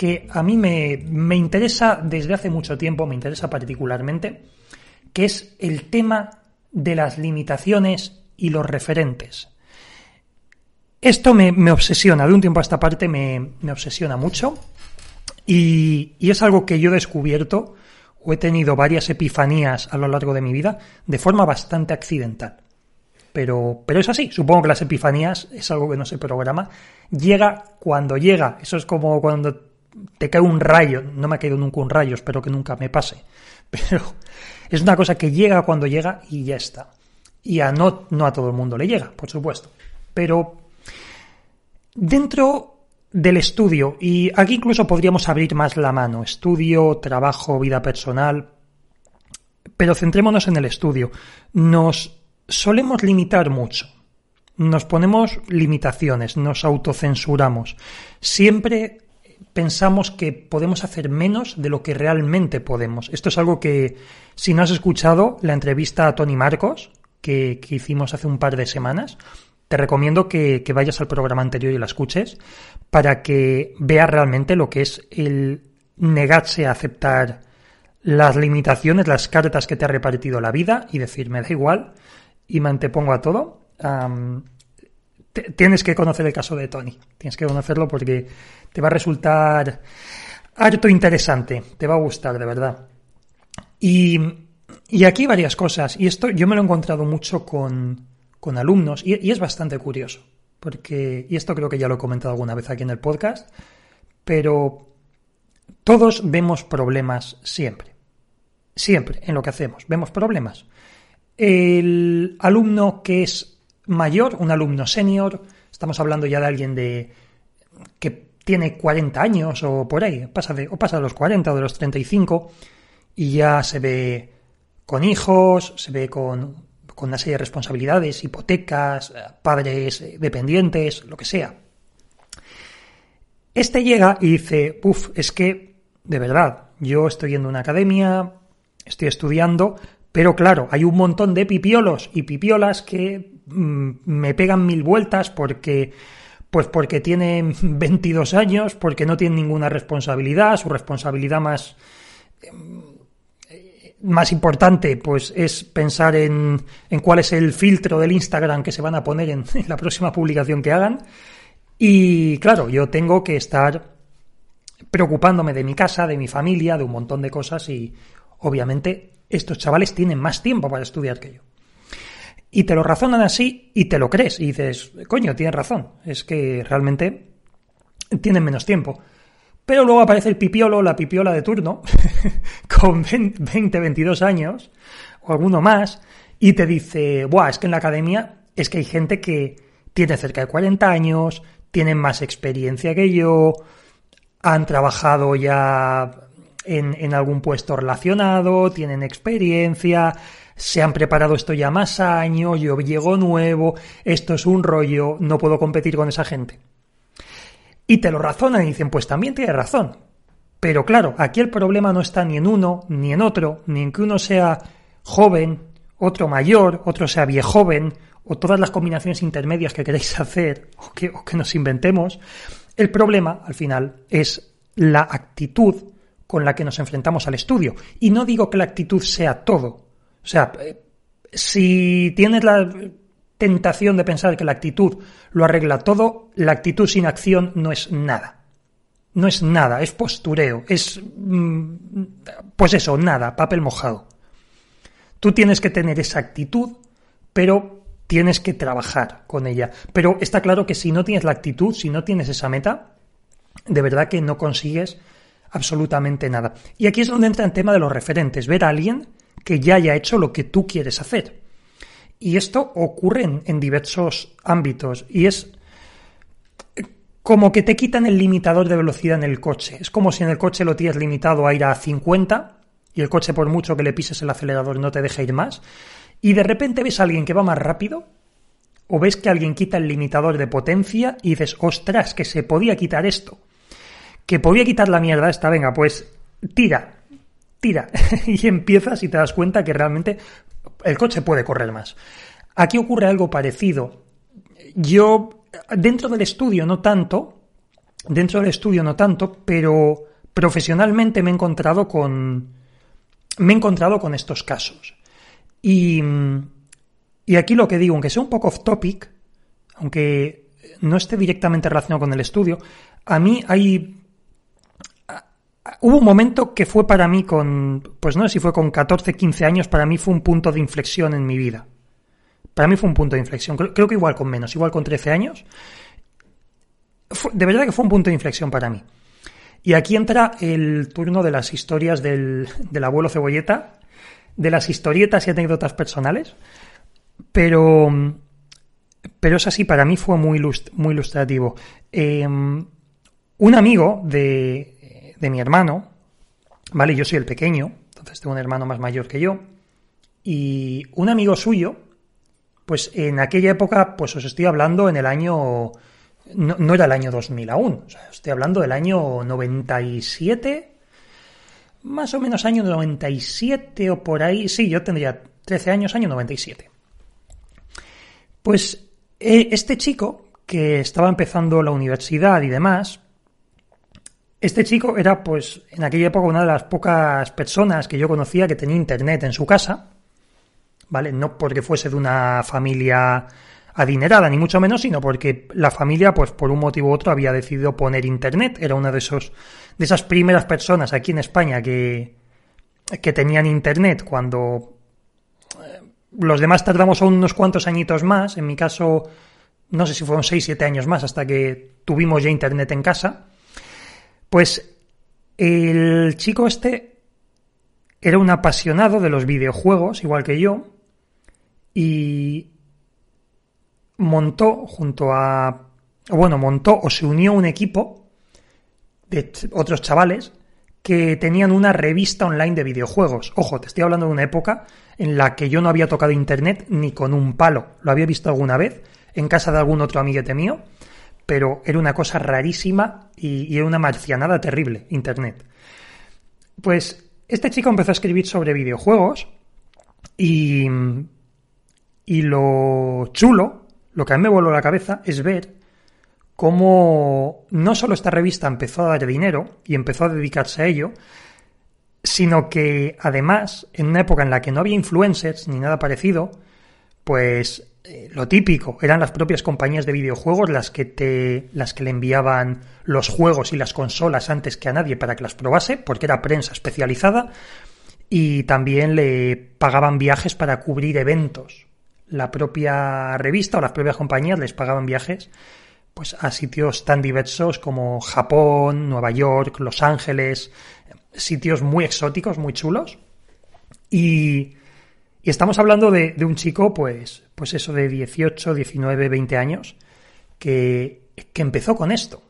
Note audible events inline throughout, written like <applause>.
que a mí me, me, interesa desde hace mucho tiempo, me interesa particularmente, que es el tema de las limitaciones y los referentes. Esto me, me obsesiona, de un tiempo a esta parte me, me obsesiona mucho y, y, es algo que yo he descubierto o he tenido varias epifanías a lo largo de mi vida de forma bastante accidental. Pero, pero es así, supongo que las epifanías es algo que no se programa, llega cuando llega, eso es como cuando te cae un rayo, no me ha caído nunca un rayo, espero que nunca me pase, <laughs> pero es una cosa que llega cuando llega y ya está. Y a no, no a todo el mundo le llega, por supuesto. Pero dentro del estudio, y aquí incluso podríamos abrir más la mano, estudio, trabajo, vida personal, pero centrémonos en el estudio. Nos solemos limitar mucho. Nos ponemos limitaciones, nos autocensuramos. Siempre pensamos que podemos hacer menos de lo que realmente podemos. Esto es algo que, si no has escuchado la entrevista a Tony Marcos, que, que hicimos hace un par de semanas, te recomiendo que, que, vayas al programa anterior y la escuches para que veas realmente lo que es el negarse a aceptar las limitaciones, las cartas que te ha repartido la vida y decir, me da igual y me antepongo a todo. Tienes que conocer el caso de Tony. Tienes que conocerlo porque te va a resultar harto interesante. Te va a gustar, de verdad. Y, y aquí varias cosas. Y esto yo me lo he encontrado mucho con, con alumnos y, y, es bastante curioso. Porque, y esto creo que ya lo he comentado alguna vez aquí en el podcast, pero todos vemos problemas siempre. Siempre en lo que hacemos. Vemos problemas. El alumno que es mayor, un alumno senior, estamos hablando ya de alguien de que tiene 40 años o por ahí, pasa de, o pasa de los 40 o de los 35 y ya se ve con hijos, se ve con, con una serie de responsabilidades, hipotecas, padres dependientes, lo que sea. Este llega y dice, uff, es que, de verdad, yo estoy yendo a una academia, estoy estudiando, pero claro, hay un montón de pipiolos y pipiolas que mmm, me pegan mil vueltas porque pues porque tienen <laughs> 22 años, porque no tienen ninguna responsabilidad, su responsabilidad más más importante pues es pensar en, en cuál es el filtro del Instagram que se van a poner <laughs> en la próxima publicación que hagan. Y claro, yo tengo que estar preocupándome de mi casa, de mi familia, de un montón de cosas y obviamente estos chavales tienen más tiempo para estudiar que yo. Y te lo razonan así y te lo crees. Y dices, coño, tienes razón. Es que realmente tienen menos tiempo. Pero luego aparece el pipiolo, la pipiola de turno, <laughs> con 20, 22 años, o alguno más, y te dice, buah, es que en la academia es que hay gente que tiene cerca de 40 años, tienen más experiencia que yo, han trabajado ya en, algún puesto relacionado, tienen experiencia, se han preparado esto ya más años, yo llego nuevo, esto es un rollo, no puedo competir con esa gente. Y te lo razonan y dicen, pues también tiene razón. Pero claro, aquí el problema no está ni en uno, ni en otro, ni en que uno sea joven, otro mayor, otro sea viejoven, o todas las combinaciones intermedias que queréis <laughs> hacer, o que, o que nos inventemos. El problema, al final, es la actitud con la que nos enfrentamos al estudio. Y no digo que la actitud sea todo. O sea, si tienes la tentación de pensar que la actitud lo arregla todo, la actitud sin acción no es nada. No es nada, es postureo, es... pues eso, nada, papel mojado. Tú tienes que tener esa actitud, pero tienes que trabajar con ella. Pero está claro que si no tienes la actitud, si no tienes esa meta, de verdad que no consigues absolutamente nada. Y aquí es donde entra el tema de los referentes, ver a alguien que ya haya hecho lo que tú quieres hacer. Y esto ocurre en, diversos ámbitos y es como que te quitan el limitador de velocidad en el coche. Es como si en el coche lo tienes limitado a ir a 50 y el coche por mucho que le pises el acelerador no te deja ir más. Y de repente ves a alguien que va más rápido o ves que alguien quita el limitador de potencia y dices, ostras, que se podía quitar esto que podía quitar la mierda esta, venga, pues tira, tira. <laughs> y empiezas y te das cuenta que realmente el coche puede correr más. Aquí ocurre algo parecido. Yo, dentro del estudio no tanto, dentro del estudio no tanto, pero profesionalmente me he encontrado con, me he encontrado con estos casos. Y, y aquí lo que digo, aunque sea un poco off topic, aunque no esté directamente relacionado con el estudio, a mí hay hubo un momento que fue para mí con, pues no sé si fue con 14, 15 años, para mí fue un punto de inflexión en mi vida. Para mí fue un punto de inflexión. Creo, que igual con menos, igual con 13 años. de verdad que fue un punto de inflexión para mí. Y aquí entra el turno de las historias del, del abuelo Cebolleta, de las historietas y anécdotas personales. Pero, pero es así, para mí fue muy, muy ilustrativo. Em, un amigo de, de mi hermano, ¿vale? Yo soy el pequeño, entonces tengo un hermano más mayor que yo, y un amigo suyo, pues en aquella época, pues os estoy hablando en el año, no, era el año 2000 aún, o sea, estoy hablando del año 97, más o menos año 97 o por ahí, sí, yo tendría 13 años, año 97. Pues eh, este chico, que estaba empezando la universidad y demás, este chico era, pues, en aquella época una de las pocas personas que yo conocía que tenía internet en su casa, ¿vale? No porque fuese de una familia adinerada, ni mucho menos, sino porque la familia, pues, por un motivo u otro había decidido poner internet. Era una de esos, de esas primeras personas aquí en España que, que tenían internet cuando eh, los demás tardamos unos cuantos añitos más. En mi caso, no sé si fueron 6, 7 años más hasta que tuvimos ya internet en casa. Pues el chico este era un apasionado de los videojuegos, igual que yo, y montó junto a... Bueno, montó o se unió un equipo de otros chavales que tenían una revista online de videojuegos. Ojo, te estoy hablando de una época en la que yo no había tocado internet ni con un palo. Lo había visto alguna vez en casa de algún otro amiguete mío pero era una cosa rarísima y, era una marcianada terrible, Internet. Pues este chico empezó a escribir sobre videojuegos y, y lo chulo, lo que a mí me voló la cabeza, es ver cómo no solo esta revista empezó a dar dinero y empezó a dedicarse a ello, sino que además, en una época en la que no había influencers ni nada parecido, pues eh, lo típico, eran las propias compañías de videojuegos las que te las que le enviaban los juegos y las consolas antes que a nadie para que las probase, porque era prensa especializada y también le pagaban viajes para cubrir eventos. La propia revista o las propias compañías les pagaban viajes pues a sitios tan diversos como Japón, Nueva York, Los Ángeles, sitios muy exóticos, muy chulos. Y y estamos hablando de, un chico, pues, pues eso de 18, 19, 20 años, que, empezó con esto.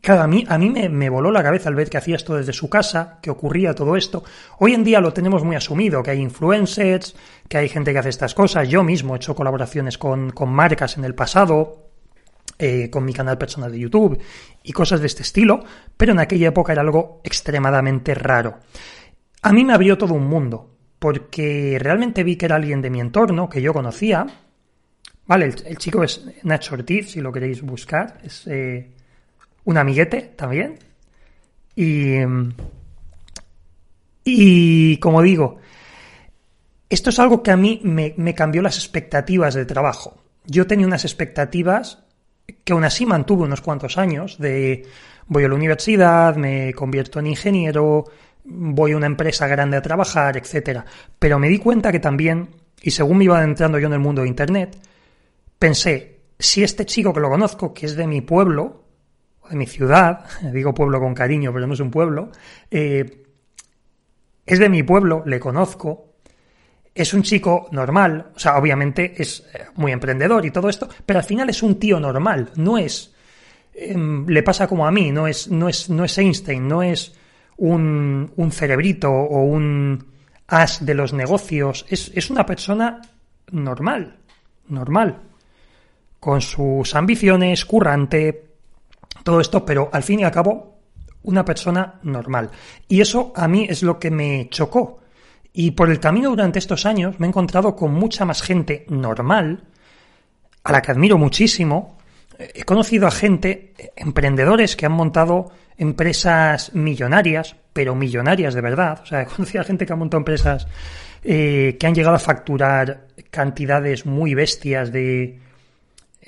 Claro, a mí, a mí me, me, voló la cabeza al ver que hacía esto desde su casa, que ocurría todo esto. Hoy en día lo tenemos muy asumido, que hay influencers, que hay gente que hace estas cosas. Yo mismo he hecho colaboraciones con, con marcas en el pasado, eh, con mi canal personal de YouTube y cosas de este estilo, pero en aquella época era algo extremadamente raro. A mí me abrió todo un mundo porque realmente vi que era alguien de mi entorno, que yo conocía. Vale, el, chico es Nacho Ortiz, si lo queréis buscar. Es eh, un amiguete también. Y, y como digo, esto es algo que a mí me, me cambió las expectativas de trabajo. Yo tenía unas expectativas que aún así mantuve unos cuantos años de voy a la universidad, me convierto en ingeniero, voy a una empresa grande a trabajar, etcétera. Pero me di cuenta que también y según me iba adentrando yo en el mundo de Internet, pensé, si este chico que lo conozco, que es de mi pueblo, de mi ciudad, <laughs> digo pueblo con cariño, pero no es un pueblo, eh, es de mi pueblo, le conozco, es un chico normal, o sea, obviamente es eh, muy emprendedor y todo esto, pero al final es un tío normal, no es, em, le pasa como a mí, no es, no es, no es Einstein, no es un, un cerebrito o un as de los negocios, es, es una persona normal, normal, con sus ambiciones, currante, todo esto, pero al fin y al cabo, una persona normal. Y eso a mí es lo que me chocó y por el camino durante estos años me he encontrado con mucha más gente normal, a la que admiro muchísimo. He conocido a gente, emprendedores que han montado empresas millonarias, pero millonarias de verdad. O sea, <laughs> he conocido a gente que ha montado empresas eh, que han llegado a facturar cantidades muy bestias de,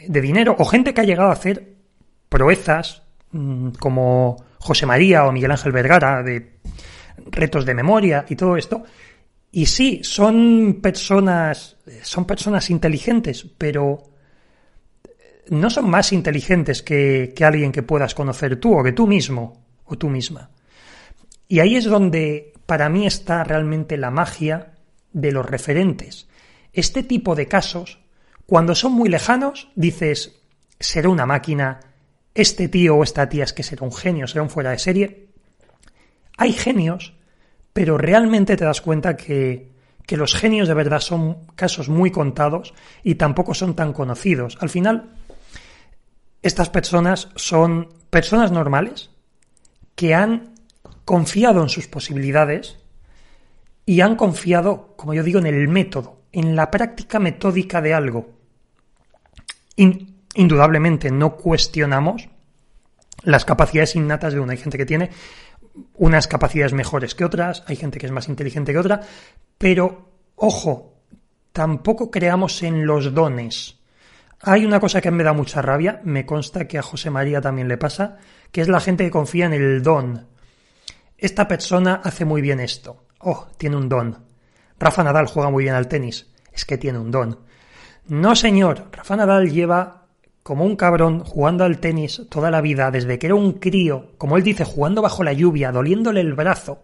de dinero, o gente que ha llegado a hacer proezas mm, como José María o Miguel Ángel Vergara, de retos de memoria y todo esto, y sí, son personas, son personas inteligentes, pero no son más inteligentes que, que alguien que puedas conocer tú o que tú mismo o tú misma. Y ahí es donde para mí está realmente la magia de los referentes. Este tipo de casos, cuando son muy lejanos, dices, será una máquina, este tío o esta tía es que será un genio, será un fuera de serie. Hay genios pero realmente te das cuenta que, que los genios de verdad son casos muy contados y tampoco son tan conocidos. Al final, estas personas son personas normales que han confiado en sus posibilidades y han confiado, como yo digo, en el método, en la práctica metódica de algo. indudablemente no cuestionamos las capacidades innatas de una. Hay gente que tiene unas capacidades mejores que otras, hay gente que es más inteligente que otra, pero ojo, tampoco creamos en los dones. Hay una cosa que me da mucha rabia, me consta que a José María también le pasa, que es la gente que confía en el don. Esta persona hace muy bien esto. Oh, tiene un don. Rafa Nadal juega muy bien al tenis. Es que tiene un don. No, señor. Rafa Nadal lleva como un cabrón jugando al tenis toda la vida, desde que era un crío, como él dice, jugando bajo la lluvia, doliéndole el brazo,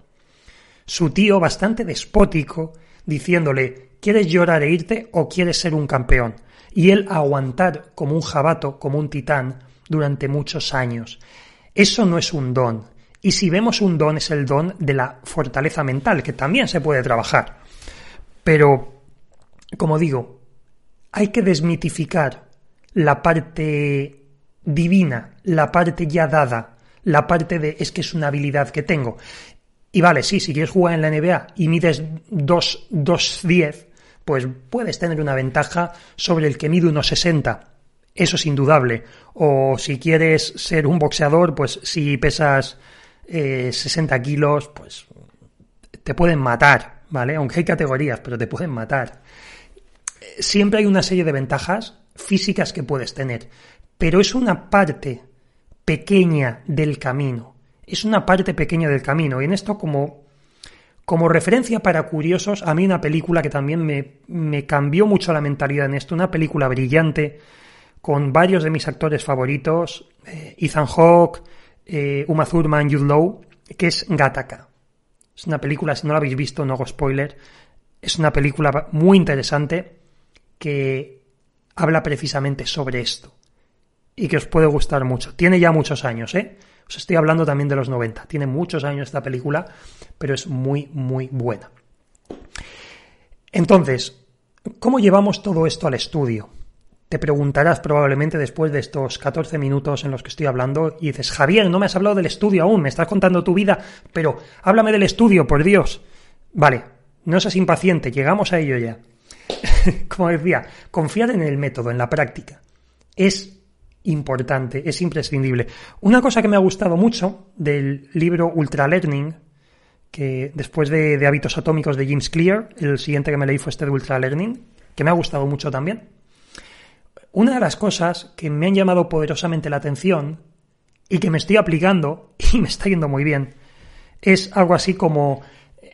su tío bastante despótico, diciéndole, ¿quieres llorar e irte o quieres ser un campeón? Y él aguantar como un jabato, como un titán, durante muchos años. Eso no es un don. Y si vemos un don es el don de la fortaleza mental, que también se puede trabajar. Pero, como digo, hay que desmitificar la parte divina, la parte ya dada, la parte de es que es una habilidad que tengo. Y vale, sí, si quieres jugar en la NBA y mides 2-10, pues puedes tener una ventaja sobre el que mide unos 60. Eso es indudable. O si quieres ser un boxeador, pues si pesas 60 eh, kilos, pues te pueden matar, ¿vale? Aunque hay categorías, pero te pueden matar. Siempre hay una serie de ventajas físicas que puedes tener, pero es una parte pequeña del camino. Es una parte pequeña del camino. Y en esto, como, como referencia para curiosos, a mí una película que también me, me cambió mucho la mentalidad en esto, una película brillante, con varios de mis actores favoritos, eh, Ethan Hawke, eh, Uma Thurman, Jude Law, que es Gataka. Es una película, si no la habéis visto, no hago spoiler, es una película muy interesante que habla precisamente sobre esto y que os puede gustar mucho. Tiene ya muchos años, ¿eh? Os estoy hablando también de los 90. Tiene muchos años esta película, pero es muy, muy buena. Entonces, ¿cómo llevamos todo esto al estudio? Te preguntarás probablemente después de estos 14 minutos en los que estoy hablando y dices, Javier, no me has hablado del estudio aún, me estás contando tu vida, pero háblame del estudio, por Dios. Vale, no seas impaciente, llegamos a ello ya. <laughs> como decía, confiar en el método, en la práctica. Es importante, es imprescindible. Una cosa que me ha gustado mucho del libro Ultra Learning, que después de, Hábitos Atómicos de James Clear, el siguiente que me leí fue este de Ultra Learning, que me ha gustado mucho también. Una de las cosas que me han llamado poderosamente la atención y que me estoy aplicando <laughs> y me está yendo muy bien es algo así como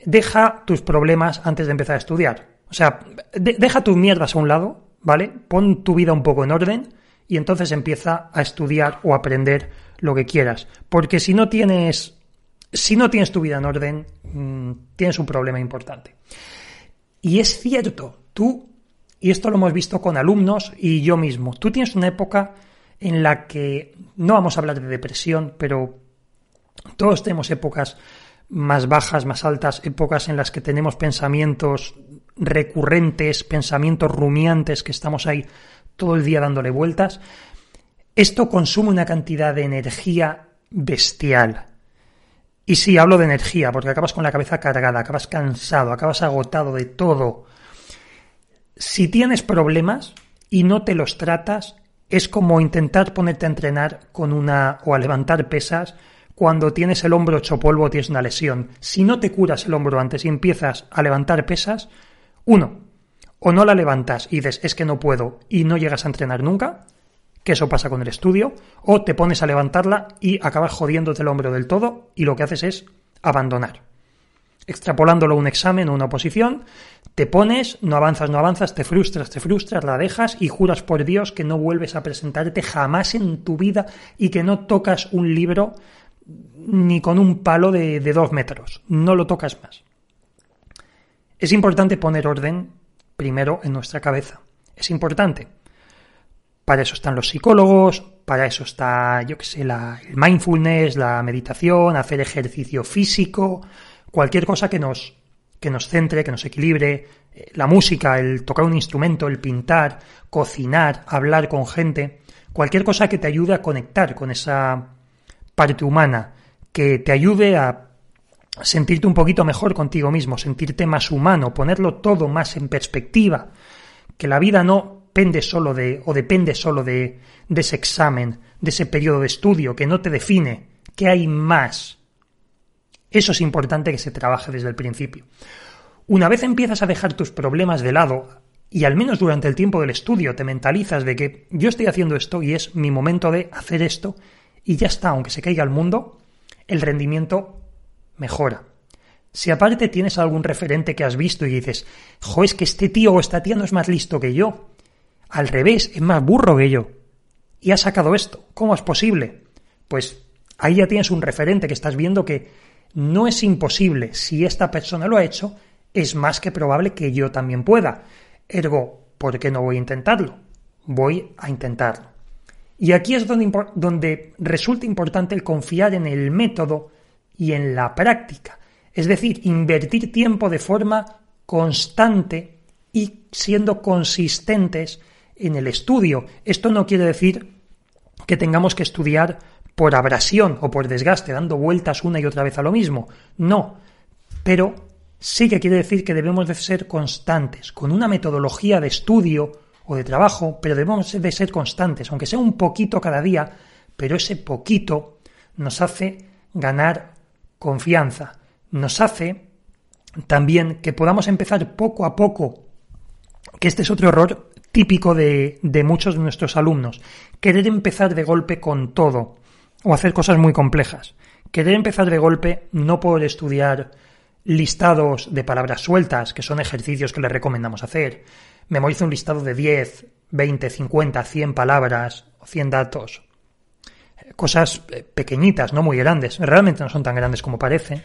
deja tus problemas antes de empezar a estudiar. O sea, de- deja tus mierdas a un lado, ¿vale? Pon tu vida un poco en orden y entonces empieza a estudiar o aprender lo que quieras. Porque si no tienes, si no tienes tu vida en orden, mm, tienes un problema importante. Y es cierto, tú, y esto lo hemos visto con alumnos y yo mismo, tú tienes una época en la que, no vamos a hablar de depresión, pero todos tenemos épocas más bajas, más altas, épocas en las que tenemos pensamientos recurrentes, pensamientos rumiantes que estamos ahí todo el día dándole vueltas. Esto consume una cantidad de energía bestial. Y sí, hablo de energía, porque acabas con la cabeza cargada, acabas cansado, acabas agotado de todo. Si tienes problemas y no te los tratas, es como intentar ponerte a entrenar con una o a levantar pesas cuando tienes el hombro hecho polvo o tienes una lesión. Si no te curas el hombro antes y empiezas a levantar pesas, uno, o no la levantas y dices es que no puedo y no llegas a entrenar nunca, que eso pasa con el estudio, o te pones a levantarla y acabas jodiéndote el hombro del todo y lo que haces es abandonar. Extrapolándolo a un examen o una oposición, te pones, no avanzas, no avanzas, te frustras, te frustras, la dejas y juras por Dios que no vuelves a presentarte jamás en tu vida y que no tocas un libro ni con un palo de, de dos metros. No lo tocas más. Es importante poner orden primero en nuestra cabeza. Es importante. Para eso están los psicólogos, para eso está, yo que sé, la, el mindfulness, la meditación, hacer ejercicio físico, cualquier cosa que nos, que nos centre, que nos equilibre, eh, la música, el tocar un instrumento, el pintar, cocinar, hablar con gente, cualquier cosa que te ayude a conectar con esa parte humana, que te ayude a sentirte un poquito mejor contigo mismo, sentirte más humano, ponerlo todo más en perspectiva, que la vida no pende solo de, o depende solo de, de ese examen, de ese periodo de estudio, que no te define, que hay más. Eso es importante que se trabaje desde el principio. Una vez empiezas a dejar tus problemas de lado, y al menos durante el tiempo del estudio te mentalizas de que yo estoy haciendo esto y es mi momento de hacer esto, y ya está, aunque se caiga el mundo, el rendimiento mejora. Si aparte tienes algún referente que has visto y dices, jo, es que este tío o esta tía no es más listo que yo, al revés, es más burro que yo, y ha sacado esto, ¿cómo es posible? Pues ahí ya tienes un referente que estás viendo que no es imposible, si esta persona lo ha hecho, es más que probable que yo también pueda. Ergo, ¿por qué no voy a intentarlo? Voy a intentarlo. Y aquí es donde, donde resulta importante el confiar en el método y en la práctica. Es decir, invertir tiempo de forma constante y siendo consistentes en el estudio. Esto no quiere decir que tengamos que estudiar por abrasión o por desgaste, dando vueltas una y otra vez a lo mismo. No, pero sí que quiere decir que debemos de ser constantes, con una metodología de estudio o de trabajo, pero debemos de ser constantes, aunque sea un poquito cada día, pero ese poquito nos hace ganar confianza, nos hace también que podamos empezar poco a poco, que este es otro error típico de, de muchos de nuestros alumnos, querer empezar de golpe con todo o hacer cosas muy complejas. Querer empezar de golpe no por estudiar listados de palabras sueltas, que son ejercicios que les recomendamos hacer. Memoriza un listado de 10, 20, 50, 100 palabras o 100 datos. Cosas pequeñitas, no muy grandes. Realmente no son tan grandes como parecen.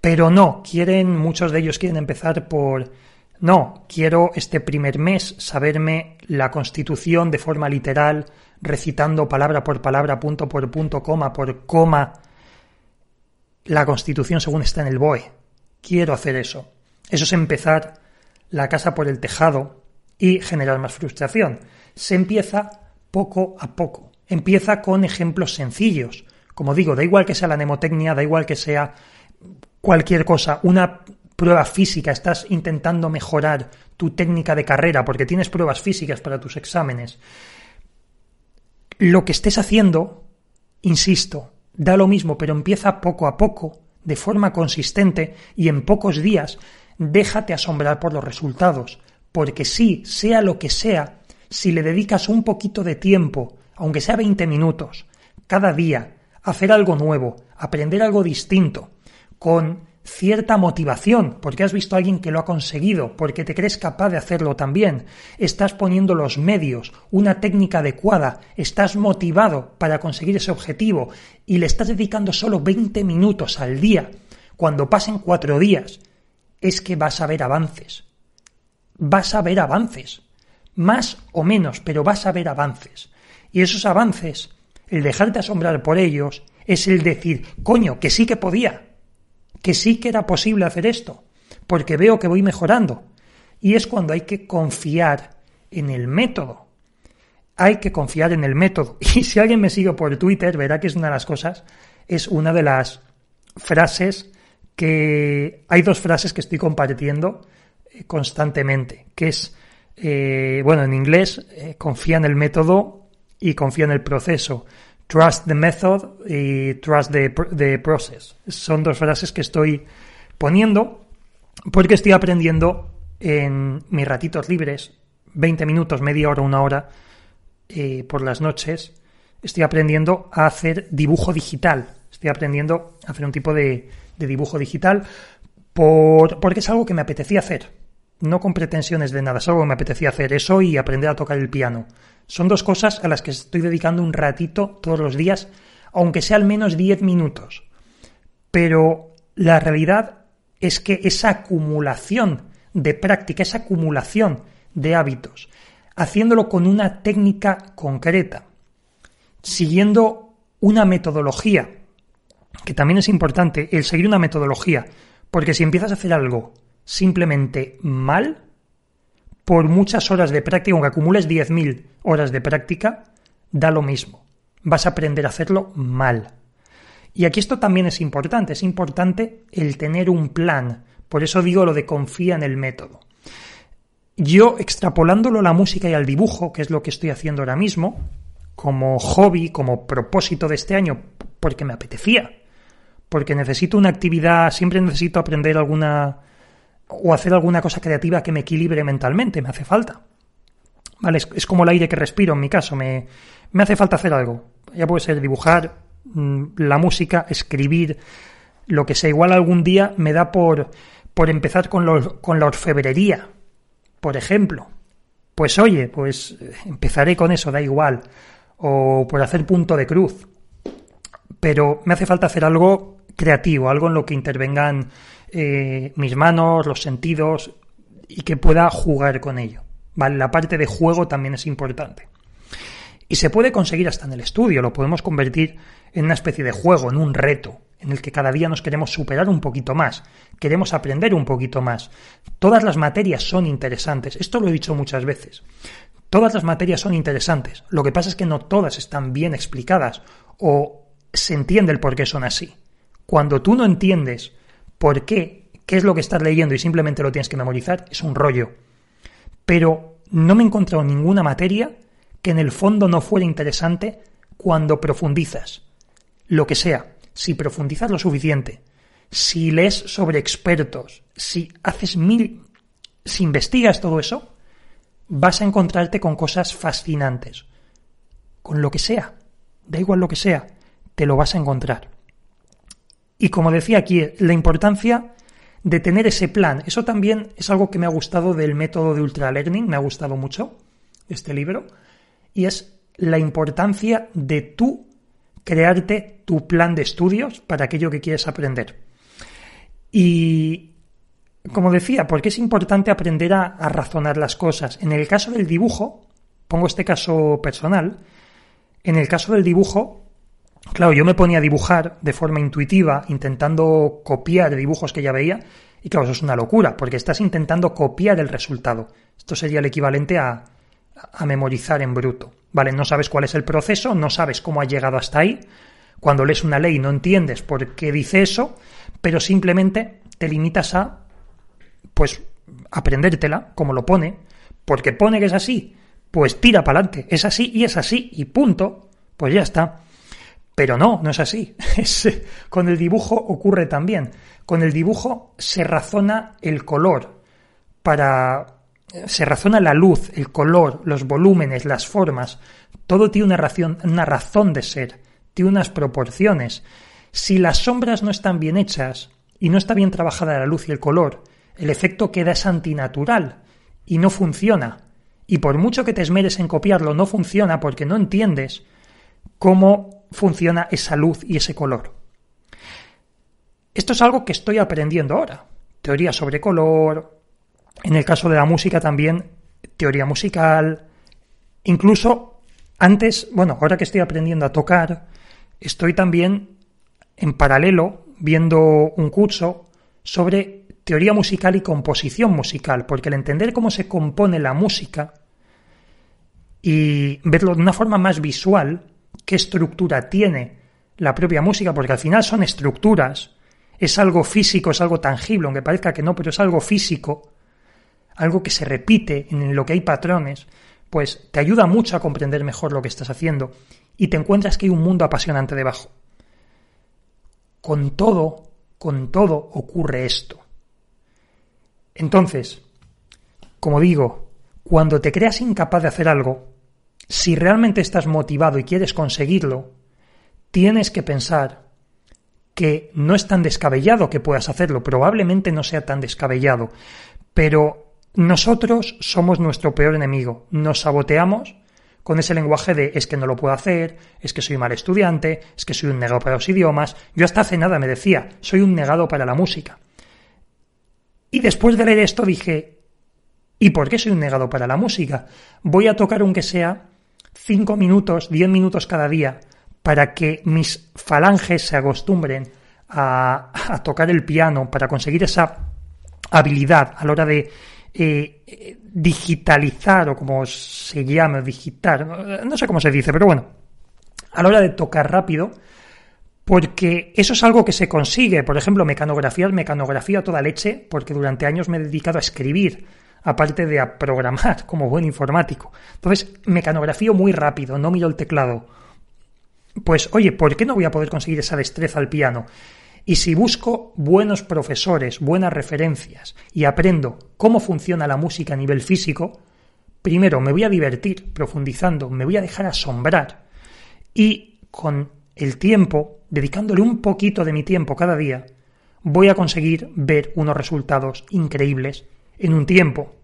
Pero no, quieren, muchos de ellos quieren empezar por no, quiero este primer mes saberme la Constitución de forma literal, recitando palabra por palabra, punto por punto, coma por coma, la Constitución según está en el BOE. Quiero hacer eso. Eso es empezar la casa por el tejado y generar más frustración. Se empieza poco a poco. Empieza con ejemplos sencillos. Como digo, da igual que sea la mnemotecnia, da igual que sea cualquier cosa, una prueba física, estás intentando mejorar tu técnica de carrera porque tienes pruebas físicas para tus exámenes. Lo que estés haciendo, insisto, da lo mismo, pero empieza poco a poco, de forma consistente y en pocos días, déjate asombrar por los resultados, porque sí, sea lo que sea, si le dedicas un poquito de tiempo, aunque sea 20 minutos, cada día, hacer algo nuevo, aprender algo distinto, con cierta motivación, porque has visto a alguien que lo ha conseguido, porque te crees capaz de hacerlo también, estás poniendo los medios, una técnica adecuada, estás motivado para conseguir ese objetivo y le estás dedicando solo 20 minutos al día, cuando pasen cuatro días, es que vas a ver avances. Vas a ver avances. Más o menos, pero vas a ver avances. Y esos avances, el dejarte asombrar por ellos, es el decir, coño, que sí que podía, que sí que era posible hacer esto, porque veo que voy mejorando. Y es cuando hay que confiar en el método. Hay que confiar en el método. <laughs> Y si alguien me sigue por Twitter, verá que es una de las cosas, es una de las frases que hay dos frases que estoy compartiendo eh, constantemente, que es, eh, bueno, en inglés, eh, confía en el método y confía en el proceso. Trust the method y trust the, process. Son dos frases que estoy poniendo porque estoy aprendiendo en mis ratitos libres, 20 minutos, media hora, una hora eh, por las noches, estoy aprendiendo a hacer dibujo digital. Estoy aprendiendo a hacer un tipo de, dibujo digital por, porque es algo que me apetecía hacer. No con pretensiones de nada, es algo que me apetecía hacer. Eso y aprender a tocar el piano. Son dos cosas a las que estoy dedicando un ratito todos los días, aunque sea al menos 10 minutos. Pero la realidad es que esa acumulación de práctica, esa acumulación de hábitos, haciéndolo con una técnica concreta, siguiendo una metodología, que también es importante el seguir una metodología, porque si empiezas a hacer algo simplemente mal, por muchas horas de práctica, aunque acumules 10.000 horas de práctica, da lo mismo. Vas a aprender a hacerlo mal. Y aquí esto también es importante, es importante el tener un plan. Por eso digo lo de confía en el método. Yo, extrapolándolo a la música y al dibujo, que es lo que estoy haciendo ahora mismo, como hobby, como propósito de este año, porque me apetecía, porque necesito una actividad, siempre necesito aprender alguna o hacer alguna cosa creativa que me equilibre mentalmente, me hace falta. ¿Vale? Es, como el aire que respiro en mi caso, me, me hace falta hacer algo. Ya puede ser dibujar, mm, la música, escribir, lo que sea. Igual algún día me da por, por empezar con, con la orfebrería, por ejemplo. Pues oye, pues empezaré con eso, da igual. O por hacer punto de cruz. Pero me hace falta hacer algo creativo, algo en lo que intervengan eh, mis manos, los sentidos y que pueda jugar con ello. ¿Vale? La parte de juego también es importante. Y se puede conseguir hasta en el estudio, lo podemos convertir en una especie de juego, en un reto, en el que cada día nos queremos superar un poquito más, queremos aprender un poquito más. Todas las materias son interesantes, esto lo he dicho muchas veces. Todas las materias son interesantes, lo que pasa es que no todas están bien explicadas o se entiende el por qué son así. Cuando tú no entiendes por qué, qué es lo que estás leyendo y simplemente lo tienes que memorizar, es un rollo. Pero no me he encontrado ninguna materia que en el fondo no fuera interesante cuando profundizas. Lo que sea, si profundizas lo suficiente, si lees sobre expertos, si haces mil, si investigas todo eso, vas a encontrarte con cosas fascinantes. Con lo que sea, da igual lo que sea, te lo vas a encontrar. Y como decía aquí, la importancia de tener ese plan. Eso también es algo que me ha gustado del método de Ultra Learning, me ha gustado mucho este libro, y es la importancia de tú crearte tu plan de estudios para aquello que quieres aprender. Y como decía, porque es importante aprender a, a razonar las cosas. En el caso del dibujo, pongo este caso personal, en el caso del dibujo, Claro, yo me ponía a dibujar de forma intuitiva, intentando copiar dibujos que ya veía, y claro, eso es una locura, porque estás intentando copiar el resultado. Esto sería el equivalente a, a memorizar en bruto. ¿Vale? No sabes cuál es el proceso, no sabes cómo ha llegado hasta ahí. Cuando lees una ley no entiendes por qué dice eso, pero simplemente te limitas a, pues, aprendértela, como lo pone, porque pone que es así, pues tira para adelante, es así y es así, y punto, pues ya está. Pero no, no es así. <laughs> con el dibujo ocurre también. Con el dibujo se razona el color para se razona la luz, el color, los volúmenes, las formas. Todo tiene una razón, una razón de ser, tiene unas proporciones. Si las sombras no están bien hechas y no está bien trabajada la luz y el color, el efecto queda es antinatural y no funciona. Y por mucho que te esmeres en copiarlo, no funciona porque no entiendes cómo funciona esa luz y ese color. Esto es algo que estoy aprendiendo ahora. Teoría sobre color, en el caso de la música también, teoría musical, incluso antes, bueno, ahora que estoy aprendiendo a tocar, estoy también en paralelo viendo un curso sobre teoría musical y composición musical, porque el entender cómo se compone la música y verlo de una forma más visual, qué estructura tiene la propia música, porque al final son estructuras, es algo físico, es algo tangible, aunque parezca que no, pero es algo físico, algo que se repite, en lo que hay patrones, pues te ayuda mucho a comprender mejor lo que estás haciendo y te encuentras que hay un mundo apasionante debajo. Con todo, con todo ocurre esto. Entonces, como digo, cuando te creas incapaz de hacer algo, si realmente estás motivado y quieres conseguirlo, tienes que pensar que no es tan descabellado que puedas hacerlo, probablemente no sea tan descabellado, pero nosotros somos nuestro peor enemigo, nos saboteamos con ese lenguaje de es que no lo puedo hacer, es que soy mal estudiante, es que soy un negado para los idiomas. Yo hasta hace nada me decía, soy un negado para la música. Y después de leer esto dije, ¿y por qué soy un negado para la música? Voy a tocar aunque sea cinco minutos, diez minutos cada día, para que mis falanges se acostumbren a, tocar el piano, para conseguir esa habilidad a la hora de eh, digitalizar o como se llama, digitar, no sé cómo se dice, pero bueno, a la hora de tocar rápido, porque eso es algo que se consigue. Por ejemplo, mecanografía, mecanografía toda leche, porque durante años me he dedicado a escribir, aparte de a programar <laughs> como buen informático. Entonces, mecanografía muy rápido, no miro el teclado pues oye, ¿por qué no voy a poder conseguir esa destreza al piano? Y si busco buenos profesores, buenas referencias y aprendo cómo funciona la música a nivel físico, primero me voy a divertir profundizando, me voy a dejar asombrar y con el tiempo, dedicándole un poquito de mi tiempo cada día, voy a conseguir ver unos resultados increíbles en un tiempo.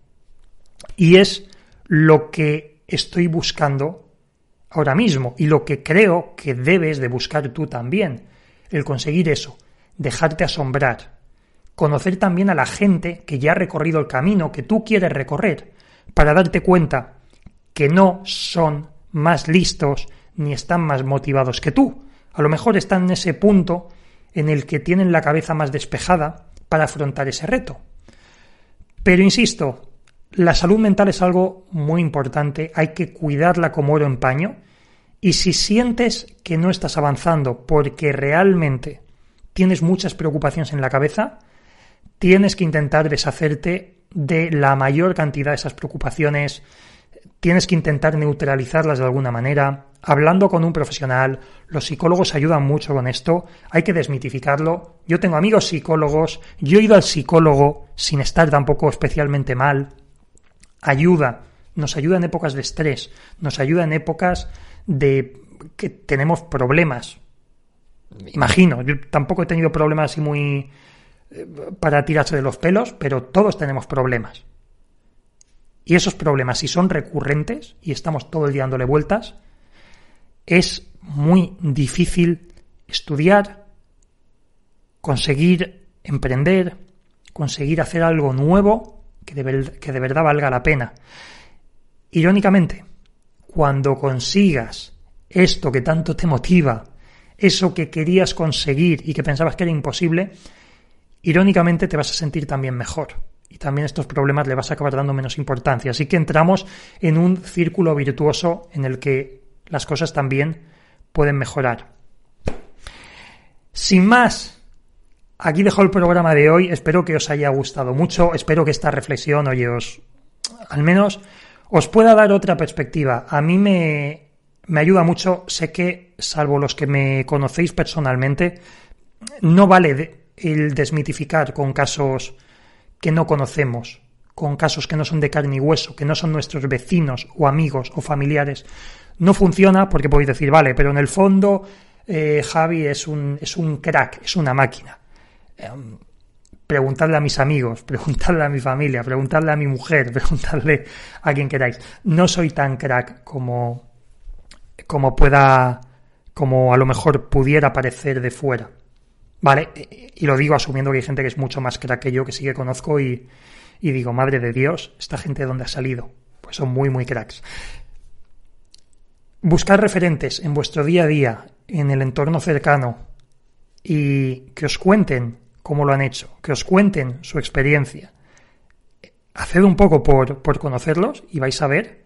Y es lo que estoy buscando ahora mismo y lo que creo que debes de buscar tú también, el conseguir eso, dejarte asombrar, conocer también a la gente que ya ha recorrido el camino que tú quieres recorrer, para darte cuenta que no son más listos ni están más motivados que tú. A lo mejor están en ese punto en el que tienen la cabeza más despejada para afrontar ese reto. Pero insisto, la salud mental es algo muy importante, hay que cuidarla como oro en paño y si sientes que no estás avanzando porque realmente tienes muchas preocupaciones en la cabeza, tienes que intentar deshacerte de la mayor cantidad de esas preocupaciones, tienes que intentar neutralizarlas de alguna manera, hablando con un profesional, los psicólogos ayudan mucho con esto, hay que desmitificarlo. Yo tengo amigos psicólogos, yo he ido al psicólogo sin estar tampoco especialmente mal, ayuda, nos ayuda en épocas de estrés, nos ayuda en épocas de que tenemos problemas. Imagino, yo tampoco he tenido problemas así muy eh, para tirarse de los pelos, pero todos tenemos problemas. Y esos problemas, si son recurrentes y estamos todo el día dándole vueltas, es muy difícil estudiar, conseguir emprender, conseguir hacer algo nuevo que de, que de verdad valga la pena. Irónicamente, cuando consigas esto que tanto te motiva, eso que querías conseguir y que pensabas que era imposible, irónicamente te vas a sentir también mejor. Y también estos problemas le vas a acabar dando menos importancia. Así que entramos en un círculo virtuoso en el que las cosas también pueden mejorar. Sin más, aquí dejo el programa de hoy. Espero que os haya gustado mucho. Espero que esta reflexión, oye, os al menos os pueda dar otra perspectiva. A mí me, me ayuda mucho. Sé que, salvo los que me conocéis personalmente, no vale el desmitificar con casos que no conocemos, con casos que no son de carne y hueso, que no son nuestros vecinos o amigos o familiares. No funciona porque podéis decir, vale, pero en el fondo eh, Javi es un, es un crack, es una máquina. Em, preguntadle a mis amigos, <laughs> preguntadle a mi familia, preguntadle a mi mujer, <laughs> preguntadle a quien queráis. No soy tan crack como, como pueda, como a lo mejor pudiera parecer de fuera. Vale, y lo digo asumiendo que hay gente que es mucho más crack que yo, que sí que conozco y, y digo, madre de Dios, esta gente de dónde ha salido. Pues son muy, muy cracks. Buscar referentes en vuestro día a día, en el entorno cercano, y que os cuenten cómo lo han hecho, que os cuenten su experiencia. Haced un poco por, por conocerlos y vais a ver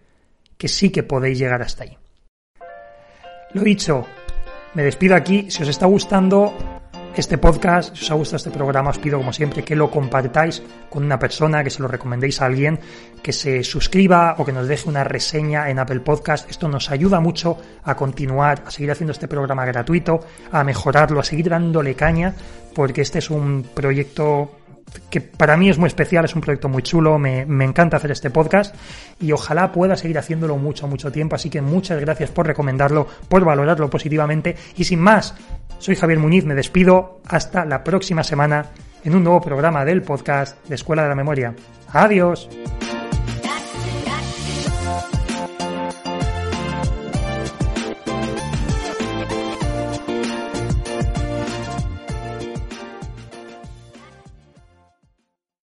que sí que podéis llegar hasta ahí. Lo dicho, me despido aquí. Si os está gustando, este podcast, si os ha gustado este programa, os pido como siempre que lo compartáis con una persona, que se lo recomendéis a alguien, que se suscriba o que nos deje una reseña en Apple Podcast. Esto nos ayuda mucho a continuar, a seguir haciendo este programa gratuito, a mejorarlo, a seguir dándole caña, porque este es un proyecto que para mí es muy especial, es un proyecto muy chulo, me, me, encanta hacer este podcast y ojalá pueda seguir haciéndolo mucho, mucho tiempo. Así que muchas gracias por recomendarlo, por valorarlo positivamente y sin más, soy Javier Muñiz, me despido hasta la próxima semana en un nuevo programa del podcast de Escuela de la Memoria. Adiós.